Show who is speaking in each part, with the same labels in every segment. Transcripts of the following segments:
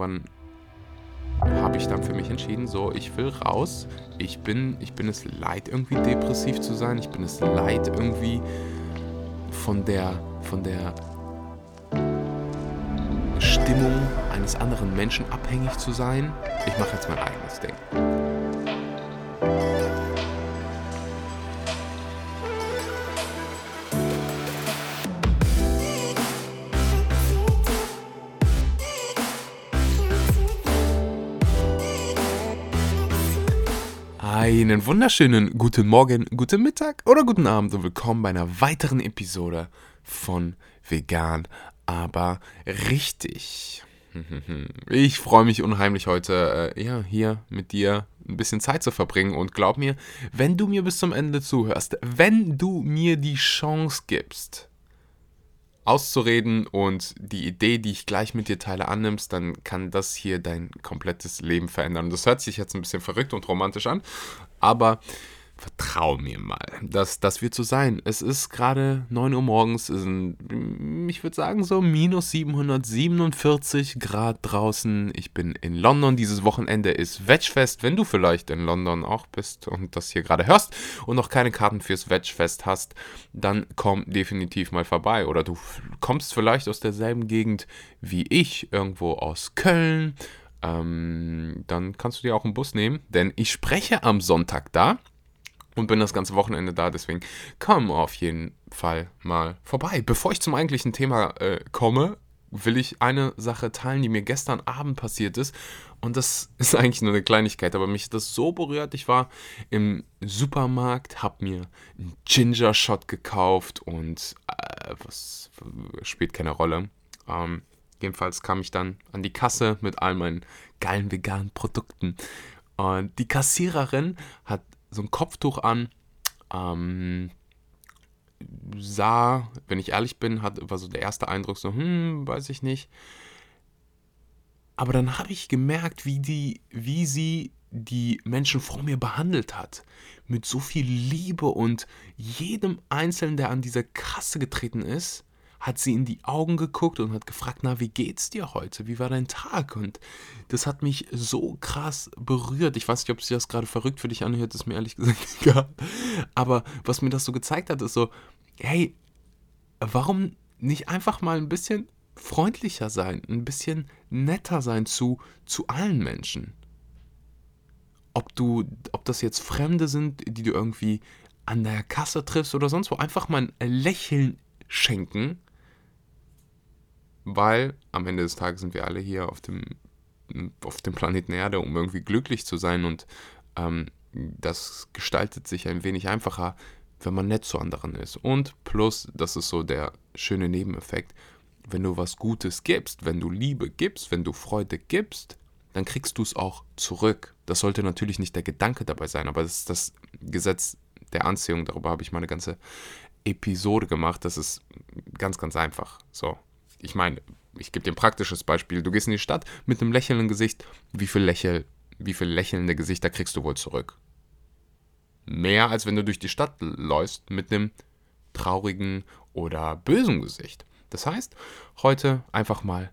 Speaker 1: irgendwann habe ich dann für mich entschieden, so, ich will raus. Ich bin, ich bin es leid, irgendwie depressiv zu sein. Ich bin es leid, irgendwie von der, von der Stimmung eines anderen Menschen abhängig zu sein. Ich mache jetzt mein eigenes Ding. Einen wunderschönen guten Morgen, guten Mittag oder guten Abend und willkommen bei einer weiteren Episode von Vegan, aber richtig. Ich freue mich unheimlich heute, äh, ja, hier mit dir ein bisschen Zeit zu verbringen und glaub mir, wenn du mir bis zum Ende zuhörst, wenn du mir die Chance gibst, auszureden und die Idee, die ich gleich mit dir teile, annimmst, dann kann das hier dein komplettes Leben verändern. Und das hört sich jetzt ein bisschen verrückt und romantisch an, aber vertrau mir mal, dass das wird so sein. Es ist gerade 9 Uhr morgens, es sind, ich würde sagen so minus 747 Grad draußen. Ich bin in London, dieses Wochenende ist Wedgefest. Wenn du vielleicht in London auch bist und das hier gerade hörst und noch keine Karten fürs Wedgefest hast, dann komm definitiv mal vorbei. Oder du kommst vielleicht aus derselben Gegend wie ich, irgendwo aus Köln. Ähm, dann kannst du dir auch einen Bus nehmen, denn ich spreche am Sonntag da und bin das ganze Wochenende da. Deswegen komm auf jeden Fall mal vorbei. Bevor ich zum eigentlichen Thema äh, komme, will ich eine Sache teilen, die mir gestern Abend passiert ist. Und das ist eigentlich nur eine Kleinigkeit, aber mich das so berührt. Ich war im Supermarkt, habe mir einen Ginger Shot gekauft und äh, was spielt keine Rolle. Ähm, jedenfalls kam ich dann an die Kasse mit all meinen geilen veganen Produkten. Und die Kassiererin hat so ein Kopftuch an. Ähm, sah, wenn ich ehrlich bin, hat, war so der erste Eindruck so, hm, weiß ich nicht. Aber dann habe ich gemerkt, wie, die, wie sie die Menschen vor mir behandelt hat. Mit so viel Liebe und jedem Einzelnen, der an diese Kasse getreten ist, hat sie in die Augen geguckt und hat gefragt, na, wie geht's dir heute? Wie war dein Tag? Und das hat mich so krass berührt. Ich weiß nicht, ob sich das gerade verrückt für dich anhört, ist mir ehrlich gesagt egal. Aber was mir das so gezeigt hat, ist so, hey, warum nicht einfach mal ein bisschen freundlicher sein, ein bisschen netter sein zu, zu allen Menschen? Ob du, ob das jetzt Fremde sind, die du irgendwie an der Kasse triffst oder sonst wo, einfach mal ein Lächeln schenken weil am Ende des Tages sind wir alle hier auf dem, auf dem Planeten Erde, um irgendwie glücklich zu sein und ähm, das gestaltet sich ein wenig einfacher, wenn man nett zu anderen ist. Und plus, das ist so der schöne Nebeneffekt, wenn du was Gutes gibst, wenn du Liebe gibst, wenn du Freude gibst, dann kriegst du es auch zurück. Das sollte natürlich nicht der Gedanke dabei sein, aber das ist das Gesetz der Anziehung. Darüber habe ich mal eine ganze Episode gemacht. Das ist ganz, ganz einfach. So, ich meine, ich gebe dir ein praktisches Beispiel. Du gehst in die Stadt mit einem lächelnden Gesicht. Wie viel, Lächel, wie viel lächelnde Gesichter kriegst du wohl zurück? Mehr als wenn du durch die Stadt läufst mit einem traurigen oder bösen Gesicht. Das heißt, heute einfach mal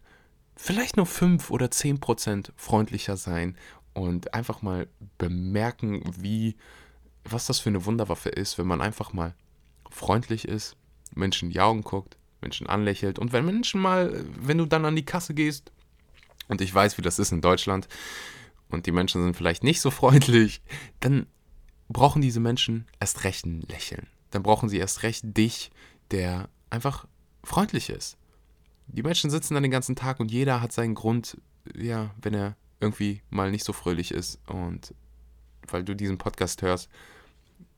Speaker 1: vielleicht nur 5 oder 10 Prozent freundlicher sein und einfach mal bemerken, wie, was das für eine Wunderwaffe ist, wenn man einfach mal freundlich ist, Menschen in die Augen guckt, Menschen anlächelt. Und wenn Menschen mal, wenn du dann an die Kasse gehst, und ich weiß, wie das ist in Deutschland, und die Menschen sind vielleicht nicht so freundlich, dann brauchen diese Menschen erst recht ein Lächeln. Dann brauchen sie erst recht dich, der einfach freundlich ist. Die Menschen sitzen dann den ganzen Tag und jeder hat seinen Grund, ja, wenn er irgendwie mal nicht so fröhlich ist. Und weil du diesen Podcast hörst,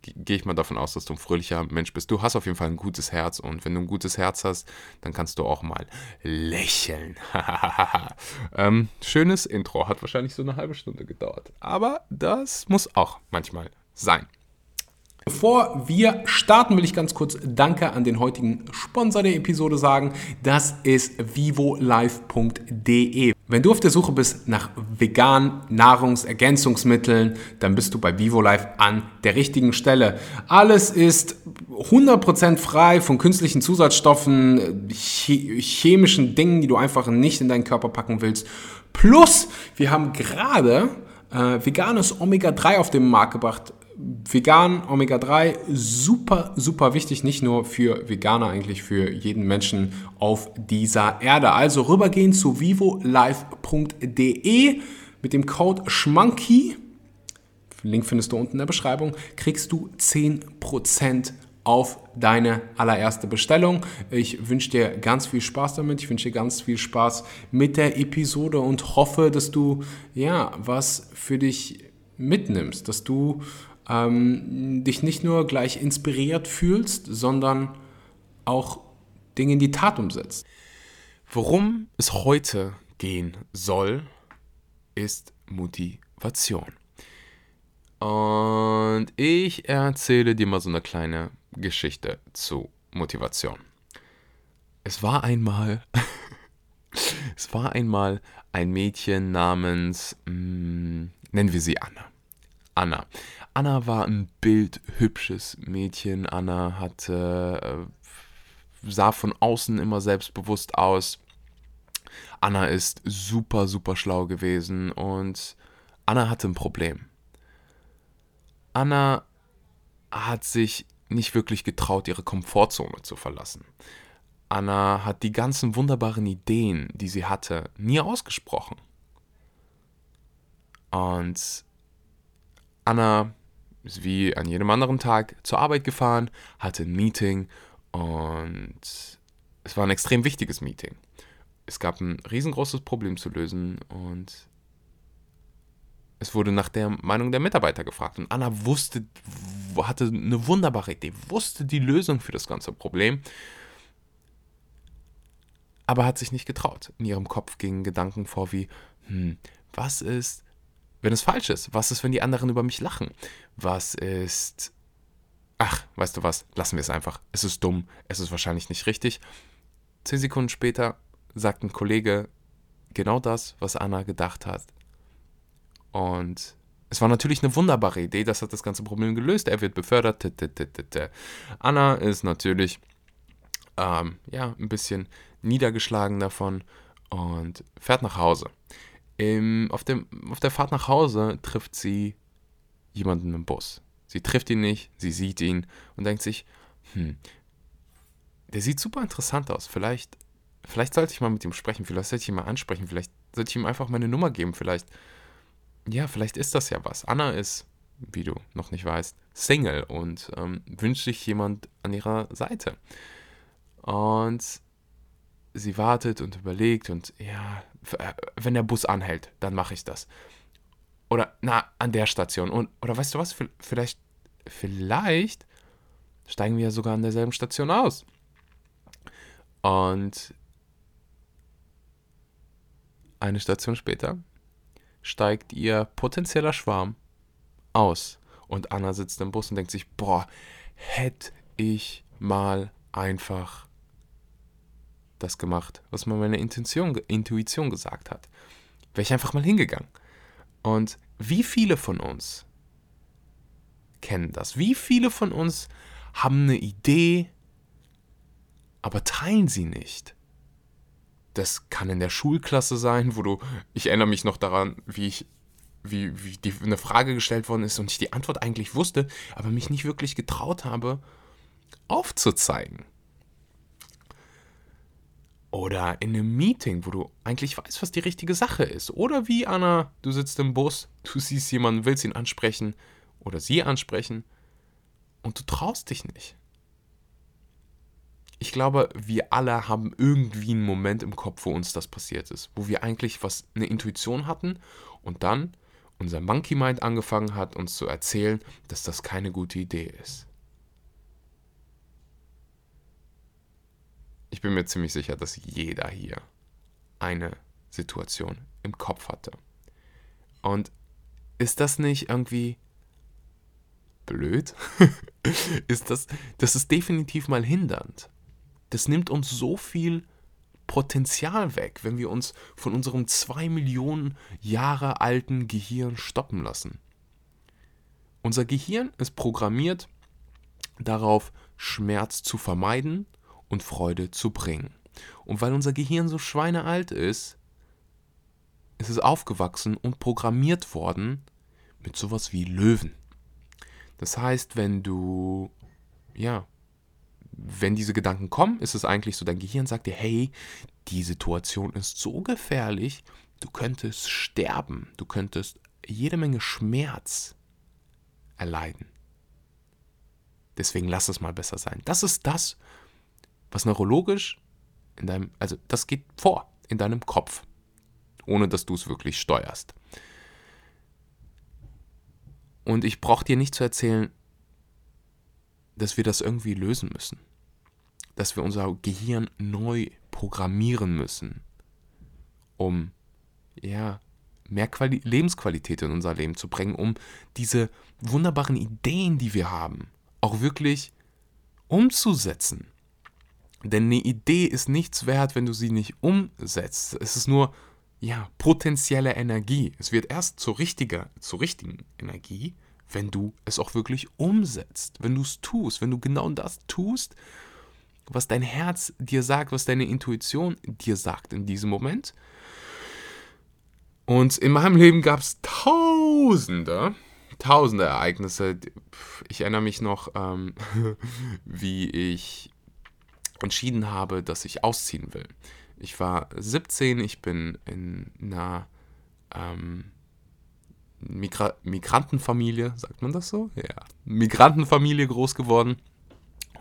Speaker 1: gehe ich mal davon aus, dass du ein fröhlicher Mensch bist. Du hast auf jeden Fall ein gutes Herz und wenn du ein gutes Herz hast, dann kannst du auch mal lächeln. ähm, schönes Intro, hat wahrscheinlich so eine halbe Stunde gedauert. Aber das muss auch manchmal sein. Bevor wir starten, will ich ganz kurz Danke an den heutigen Sponsor der Episode sagen. Das ist vivolife.de. Wenn du auf der Suche bist nach veganen Nahrungsergänzungsmitteln, dann bist du bei VivoLife an der richtigen Stelle. Alles ist 100% frei von künstlichen Zusatzstoffen, chemischen Dingen, die du einfach nicht in deinen Körper packen willst
Speaker 2: Plus, wir haben gerade äh, veganes Omega-3 auf den Markt gebracht. Vegan, Omega-3, super, super wichtig, nicht nur für Veganer, eigentlich für jeden Menschen auf dieser Erde. Also rübergehen zu vivolife.de mit dem Code SCHMANKY, Link findest du unten in der Beschreibung, kriegst du 10% auf deine allererste Bestellung. Ich wünsche dir ganz viel Spaß damit. Ich wünsche dir ganz viel Spaß mit der Episode und hoffe, dass du ja was für dich mitnimmst, dass du ähm, dich nicht nur gleich inspiriert fühlst, sondern auch Dinge in die Tat umsetzt.
Speaker 1: Worum es heute gehen soll, ist Motivation. Und ich erzähle dir mal so eine kleine Geschichte zu Motivation. Es war einmal, es war einmal ein Mädchen namens, mh, mm, nennen wir sie Anna. Anna. Anna war ein bildhübsches Mädchen. Anna hatte, äh, sah von außen immer selbstbewusst aus. Anna ist super, super schlau gewesen und Anna hatte ein Problem. Anna hat sich nicht wirklich getraut, ihre Komfortzone zu verlassen. Anna hat die ganzen wunderbaren Ideen, die sie hatte, nie ausgesprochen. Und Anna ist wie an jedem anderen Tag zur Arbeit gefahren, hatte ein Meeting und es war ein extrem wichtiges Meeting. Es gab ein riesengroßes Problem zu lösen und es wurde nach der Meinung der Mitarbeiter gefragt. Und Anna wusste, hatte eine wunderbare Idee, wusste die Lösung für das ganze Problem, aber hat sich nicht getraut. In ihrem Kopf gingen Gedanken vor wie, hm, was ist, wenn es falsch ist? Was ist, wenn die anderen über mich lachen? Was ist... Ach, weißt du was, lassen wir es einfach. Es ist dumm, es ist wahrscheinlich nicht richtig. Zehn Sekunden später sagt ein Kollege genau das, was Anna gedacht hat. Und es war natürlich eine wunderbare Idee, das hat das ganze Problem gelöst. Er wird befördert. Anna ist natürlich ähm, ja, ein bisschen niedergeschlagen davon und fährt nach Hause. Im, auf, dem, auf der Fahrt nach Hause trifft sie jemanden im Bus. Sie trifft ihn nicht, sie sieht ihn und denkt sich, hm, der sieht super interessant aus. Vielleicht, vielleicht sollte ich mal mit ihm sprechen, vielleicht sollte ich ihn mal ansprechen, vielleicht sollte ich ihm einfach meine Nummer geben, vielleicht ja, vielleicht ist das ja was. Anna ist, wie du noch nicht weißt, Single und ähm, wünscht sich jemand an ihrer Seite. Und sie wartet und überlegt und ja, äh, wenn der Bus anhält, dann mache ich das. Oder na, an der Station. Und, oder weißt du was, vielleicht, vielleicht steigen wir ja sogar an derselben Station aus. Und eine Station später steigt ihr potenzieller Schwarm aus. Und Anna sitzt im Bus und denkt sich, boah, hätte ich mal einfach das gemacht, was mir meine Intention, Intuition gesagt hat. Wäre ich einfach mal hingegangen. Und wie viele von uns kennen das? Wie viele von uns haben eine Idee, aber teilen sie nicht? Das kann in der Schulklasse sein, wo du, ich erinnere mich noch daran, wie ich, wie, wie die, eine Frage gestellt worden ist und ich die Antwort eigentlich wusste, aber mich nicht wirklich getraut habe, aufzuzeigen. Oder in einem Meeting, wo du eigentlich weißt, was die richtige Sache ist. Oder wie, Anna, du sitzt im Bus, du siehst jemanden, willst ihn ansprechen oder sie ansprechen und du traust dich nicht ich glaube, wir alle haben irgendwie einen Moment im Kopf, wo uns das passiert ist, wo wir eigentlich was eine Intuition hatten und dann unser Monkey Mind angefangen hat, uns zu erzählen, dass das keine gute Idee ist. Ich bin mir ziemlich sicher, dass jeder hier eine Situation im Kopf hatte. Und ist das nicht irgendwie blöd? ist das, das ist definitiv mal hindernd das nimmt uns so viel Potenzial weg, wenn wir uns von unserem zwei Millionen Jahre alten Gehirn stoppen lassen. Unser Gehirn ist programmiert darauf, Schmerz zu vermeiden und Freude zu bringen. Und weil unser Gehirn so schweinealt ist, ist es aufgewachsen und programmiert worden mit sowas wie Löwen. Das heißt, wenn du, ja, wenn diese Gedanken kommen, ist es eigentlich so, dein Gehirn sagt dir, hey, die Situation ist so gefährlich, du könntest sterben, du könntest jede Menge Schmerz erleiden. Deswegen lass es mal besser sein. Das ist das, was neurologisch in deinem, also das geht vor in deinem Kopf, ohne dass du es wirklich steuerst. Und ich brauche dir nicht zu erzählen, dass wir das irgendwie lösen müssen. Dass wir unser Gehirn neu programmieren müssen, um ja, mehr Quali Lebensqualität in unser Leben zu bringen, um diese wunderbaren Ideen, die wir haben, auch wirklich umzusetzen. Denn eine Idee ist nichts wert, wenn du sie nicht umsetzt. Es ist nur ja, potenzielle Energie. Es wird erst zur, richtiger, zur richtigen Energie, wenn du es auch wirklich umsetzt, wenn du es tust, wenn du genau das tust, was dein Herz dir sagt, was deine Intuition dir sagt in diesem Moment. Und in meinem Leben gab es tausende, tausende Ereignisse. Ich erinnere mich noch, ähm, wie ich entschieden habe, dass ich ausziehen will. Ich war 17, ich bin in einer ähm, Migra Migrantenfamilie, sagt man das so? Ja. Migrantenfamilie groß geworden.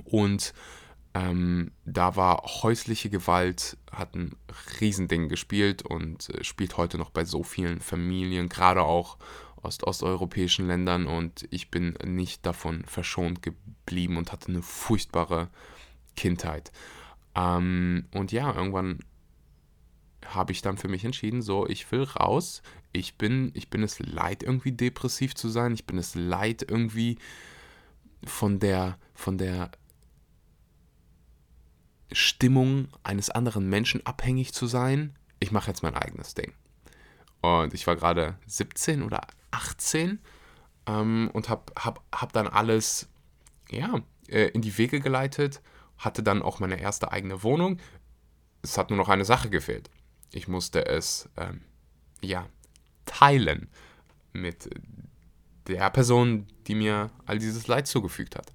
Speaker 1: Und ähm, da war häusliche Gewalt, hat ein Riesending gespielt und äh, spielt heute noch bei so vielen Familien, gerade auch aus osteuropäischen Ländern. Und ich bin nicht davon verschont geblieben und hatte eine furchtbare Kindheit. Ähm, und ja, irgendwann habe ich dann für mich entschieden, so, ich will raus. Ich bin, ich bin es leid, irgendwie depressiv zu sein. Ich bin es leid, irgendwie von der, von der Stimmung eines anderen Menschen abhängig zu sein. Ich mache jetzt mein eigenes Ding. Und ich war gerade 17 oder 18 ähm, und habe hab, hab dann alles ja, äh, in die Wege geleitet hatte dann auch meine erste eigene Wohnung. Es hat nur noch eine Sache gefehlt. Ich musste es, ähm, ja, teilen mit der Person, die mir all dieses Leid zugefügt hat.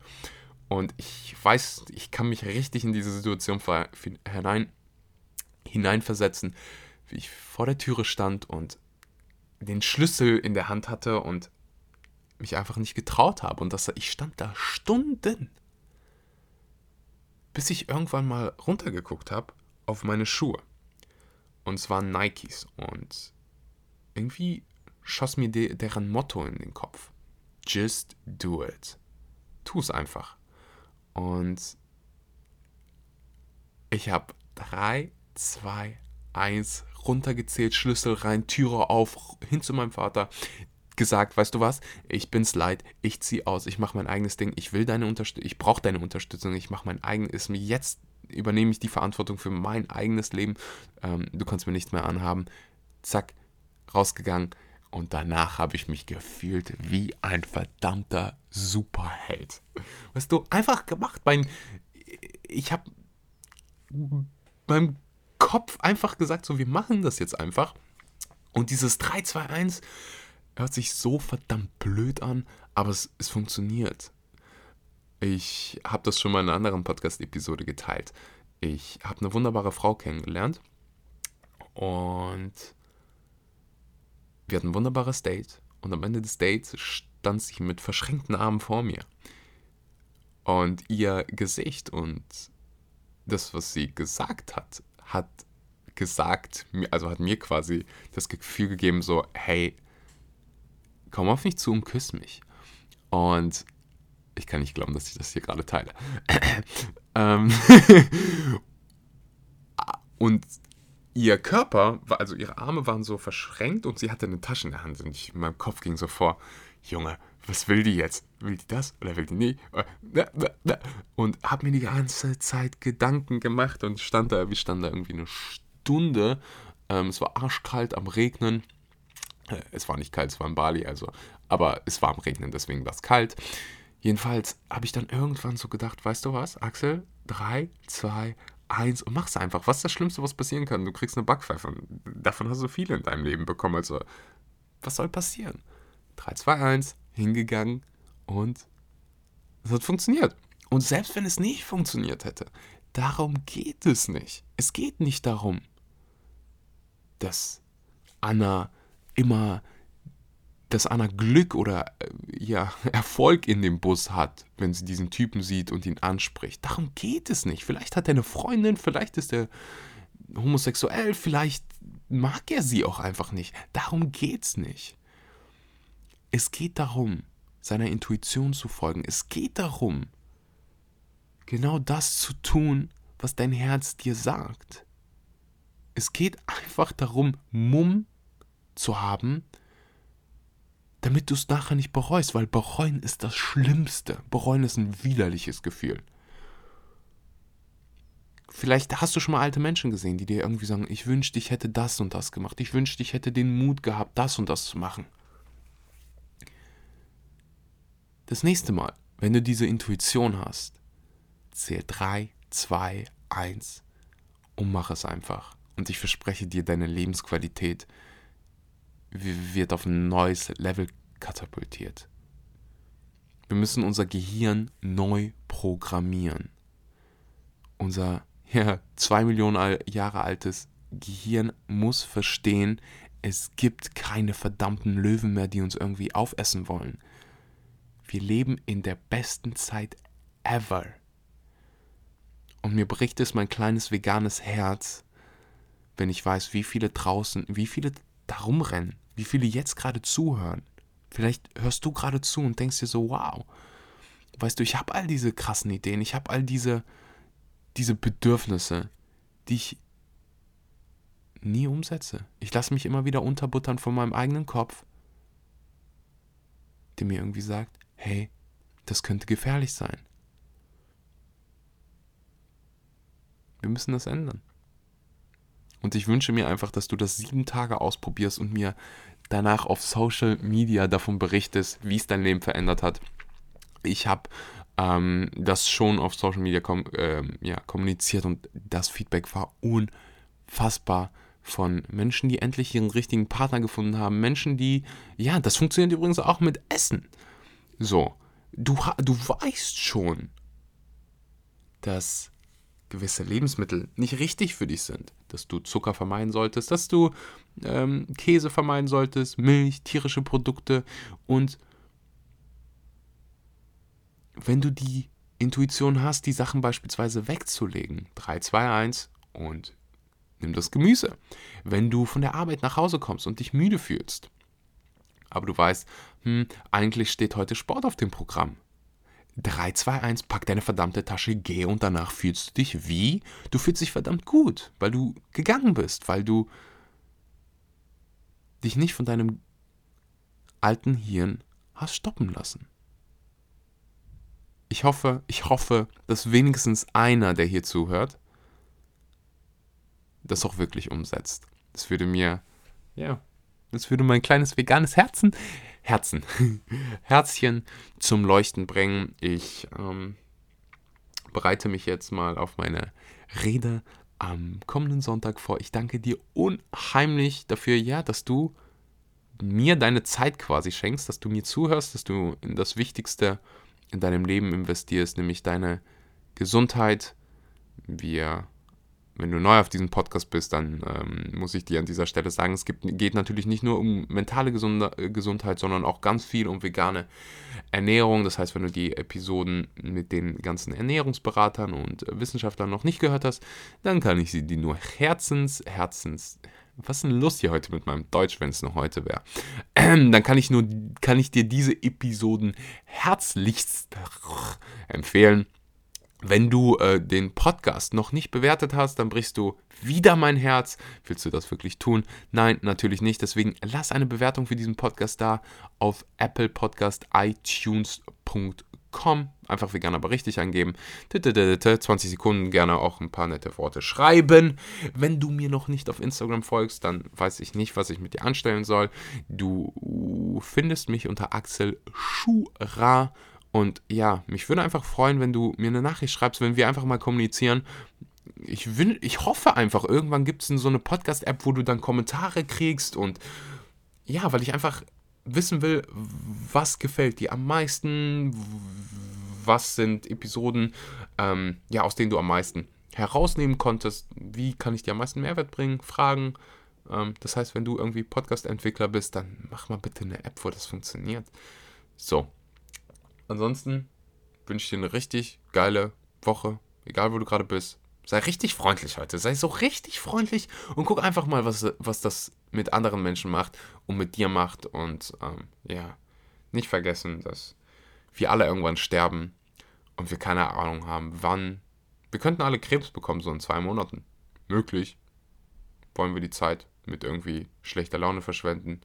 Speaker 1: Und ich weiß, ich kann mich richtig in diese Situation hinein, hineinversetzen, wie ich vor der Türe stand und den Schlüssel in der Hand hatte und mich einfach nicht getraut habe. Und das, ich stand da Stunden bis ich irgendwann mal runtergeguckt habe auf meine Schuhe. Und zwar Nikes. Und irgendwie schoss mir de deren Motto in den Kopf. Just do it. Tu es einfach. Und ich habe 3, 2, 1 runtergezählt, Schlüssel rein, Türe auf, hin zu meinem Vater gesagt, weißt du was, ich bin's leid, ich zieh aus, ich mache mein eigenes Ding, ich will deine Unterstützung, ich brauche deine Unterstützung, ich mache mein eigenes, jetzt übernehme ich die Verantwortung für mein eigenes Leben, ähm, du kannst mir nichts mehr anhaben, zack, rausgegangen. Und danach habe ich mich gefühlt wie ein verdammter Superheld. Weißt du, einfach gemacht, mein, ich habe beim Kopf einfach gesagt, so, wir machen das jetzt einfach. Und dieses 3, 2, 1 hört sich so verdammt blöd an, aber es, es funktioniert. Ich habe das schon mal in einer anderen Podcast-Episode geteilt. Ich habe eine wunderbare Frau kennengelernt und wir hatten ein wunderbares Date und am Ende des Dates stand sie mit verschränkten Armen vor mir. Und ihr Gesicht und das, was sie gesagt hat, hat gesagt, also hat mir quasi das Gefühl gegeben, so, hey, komm auf mich zu und küss mich. Und ich kann nicht glauben, dass ich das hier gerade teile. Ähm, und ihr Körper, also ihre Arme waren so verschränkt und sie hatte eine Tasche in der Hand. Und ich, in Kopf ging so vor, Junge, was will die jetzt? Will die das oder will die nicht? Und habe mir die ganze Zeit Gedanken gemacht und stand da, wir standen da irgendwie eine Stunde. Ähm, es war arschkalt am Regnen. Es war nicht kalt, es war in Bali, also, aber es war am Regnen, deswegen war es kalt. Jedenfalls habe ich dann irgendwann so gedacht, weißt du was, Axel, 3, 2, 1 und mach's einfach. Was ist das Schlimmste, was passieren kann? Du kriegst eine Backpfeife. Davon hast du viele in deinem Leben bekommen. Also, was soll passieren? 3, 2, 1, hingegangen und es hat funktioniert. Und selbst wenn es nicht funktioniert hätte, darum geht es nicht. Es geht nicht darum, dass Anna immer dass Anna Glück oder äh, ja, Erfolg in dem Bus hat, wenn sie diesen Typen sieht und ihn anspricht. Darum geht es nicht. Vielleicht hat er eine Freundin, vielleicht ist er homosexuell, vielleicht mag er sie auch einfach nicht. Darum geht es nicht. Es geht darum, seiner Intuition zu folgen. Es geht darum, genau das zu tun, was dein Herz dir sagt. Es geht einfach darum, Mumm zu haben, damit du es nachher nicht bereust, weil bereuen ist das Schlimmste. Bereuen ist ein widerliches Gefühl. Vielleicht hast du schon mal alte Menschen gesehen, die dir irgendwie sagen, ich wünschte, ich hätte das und das gemacht. Ich wünschte, ich hätte den Mut gehabt, das und das zu machen. Das nächste Mal, wenn du diese Intuition hast, zähl 3, 2, 1 und mach es einfach. Und ich verspreche dir, deine Lebensqualität wird auf ein neues Level katapultiert. Wir müssen unser Gehirn neu programmieren. Unser ja, zwei Millionen Jahre altes Gehirn muss verstehen, es gibt keine verdammten Löwen mehr, die uns irgendwie aufessen wollen. Wir leben in der besten Zeit ever. Und mir bricht es mein kleines veganes Herz, wenn ich weiß, wie viele draußen, wie viele da rumrennen, wie viele jetzt gerade zuhören. Vielleicht hörst du gerade zu und denkst dir so, wow, weißt du, ich habe all diese krassen Ideen, ich habe all diese, diese Bedürfnisse, die ich nie umsetze. Ich lasse mich immer wieder unterbuttern von meinem eigenen Kopf, der mir irgendwie sagt, hey, das könnte gefährlich sein. Wir müssen das ändern. Und ich wünsche mir einfach, dass du das sieben Tage ausprobierst und mir danach auf Social Media davon berichtest, wie es dein Leben verändert hat. Ich habe ähm, das schon auf Social Media kom äh, ja, kommuniziert und das Feedback war unfassbar von Menschen, die endlich ihren richtigen Partner gefunden haben. Menschen, die, ja, das funktioniert übrigens auch mit Essen. So, du, du weißt schon, dass gewisse Lebensmittel nicht richtig für dich sind. Dass du Zucker vermeiden solltest, dass du ähm, Käse vermeiden solltest, Milch, tierische Produkte. Und wenn du die Intuition hast, die Sachen beispielsweise wegzulegen, 3, 2, 1 und nimm das Gemüse. Wenn du von der Arbeit nach Hause kommst und dich müde fühlst, aber du weißt, hm, eigentlich steht heute Sport auf dem Programm. 3, 2, 1, pack deine verdammte Tasche, geh und danach fühlst du dich wie? Du fühlst dich verdammt gut, weil du gegangen bist, weil du dich nicht von deinem alten Hirn hast stoppen lassen. Ich hoffe, ich hoffe, dass wenigstens einer, der hier zuhört, das auch wirklich umsetzt. Das würde mir, ja, das würde mein kleines veganes Herzen Herzen, Herzchen zum Leuchten bringen. Ich ähm, bereite mich jetzt mal auf meine Rede am kommenden Sonntag vor. Ich danke dir unheimlich dafür, ja, dass du mir deine Zeit quasi schenkst, dass du mir zuhörst, dass du in das Wichtigste in deinem Leben investierst, nämlich deine Gesundheit. Wir wenn du neu auf diesem Podcast bist, dann ähm, muss ich dir an dieser Stelle sagen, es gibt, geht natürlich nicht nur um mentale Gesunde, äh, Gesundheit, sondern auch ganz viel um vegane Ernährung. Das heißt, wenn du die Episoden mit den ganzen Ernährungsberatern und Wissenschaftlern noch nicht gehört hast, dann kann ich sie dir nur herzens, herzens, was ist denn Lust hier heute mit meinem Deutsch, wenn es noch heute wäre? Ähm, dann kann ich nur, kann ich dir diese Episoden herzlichst empfehlen. Wenn du äh, den Podcast noch nicht bewertet hast, dann brichst du wieder mein Herz. Willst du das wirklich tun? Nein, natürlich nicht. Deswegen lass eine Bewertung für diesen Podcast da auf Apple Podcast iTunes.com. Einfach vegan, aber richtig angeben. 20 Sekunden gerne auch ein paar nette Worte schreiben. Wenn du mir noch nicht auf Instagram folgst, dann weiß ich nicht, was ich mit dir anstellen soll. Du findest mich unter Axel Schura und ja, mich würde einfach freuen, wenn du mir eine Nachricht schreibst, wenn wir einfach mal kommunizieren. ich, will, ich hoffe einfach, irgendwann gibt es so eine Podcast-App, wo du dann Kommentare kriegst und ja, weil ich einfach wissen will, was gefällt dir am meisten, was sind Episoden, ähm, ja, aus denen du am meisten herausnehmen konntest, wie kann ich dir am meisten Mehrwert bringen, Fragen. Ähm, das heißt, wenn du irgendwie Podcast-Entwickler bist, dann mach mal bitte eine App, wo das funktioniert. So. Ansonsten wünsche ich dir eine richtig geile Woche, egal wo du gerade bist. Sei richtig freundlich heute. Sei so richtig freundlich und guck einfach mal, was, was das mit anderen Menschen macht und mit dir macht. Und ähm, ja, nicht vergessen, dass wir alle irgendwann sterben und wir keine Ahnung haben, wann. Wir könnten alle Krebs bekommen, so in zwei Monaten. Möglich. Wollen wir die Zeit mit irgendwie schlechter Laune verschwenden?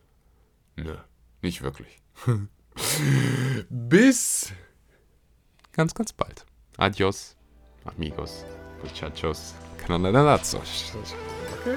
Speaker 1: Nö, nicht wirklich. Bis ganz, ganz bald. Adios, amigos, muchachos, canonadazos. Okay.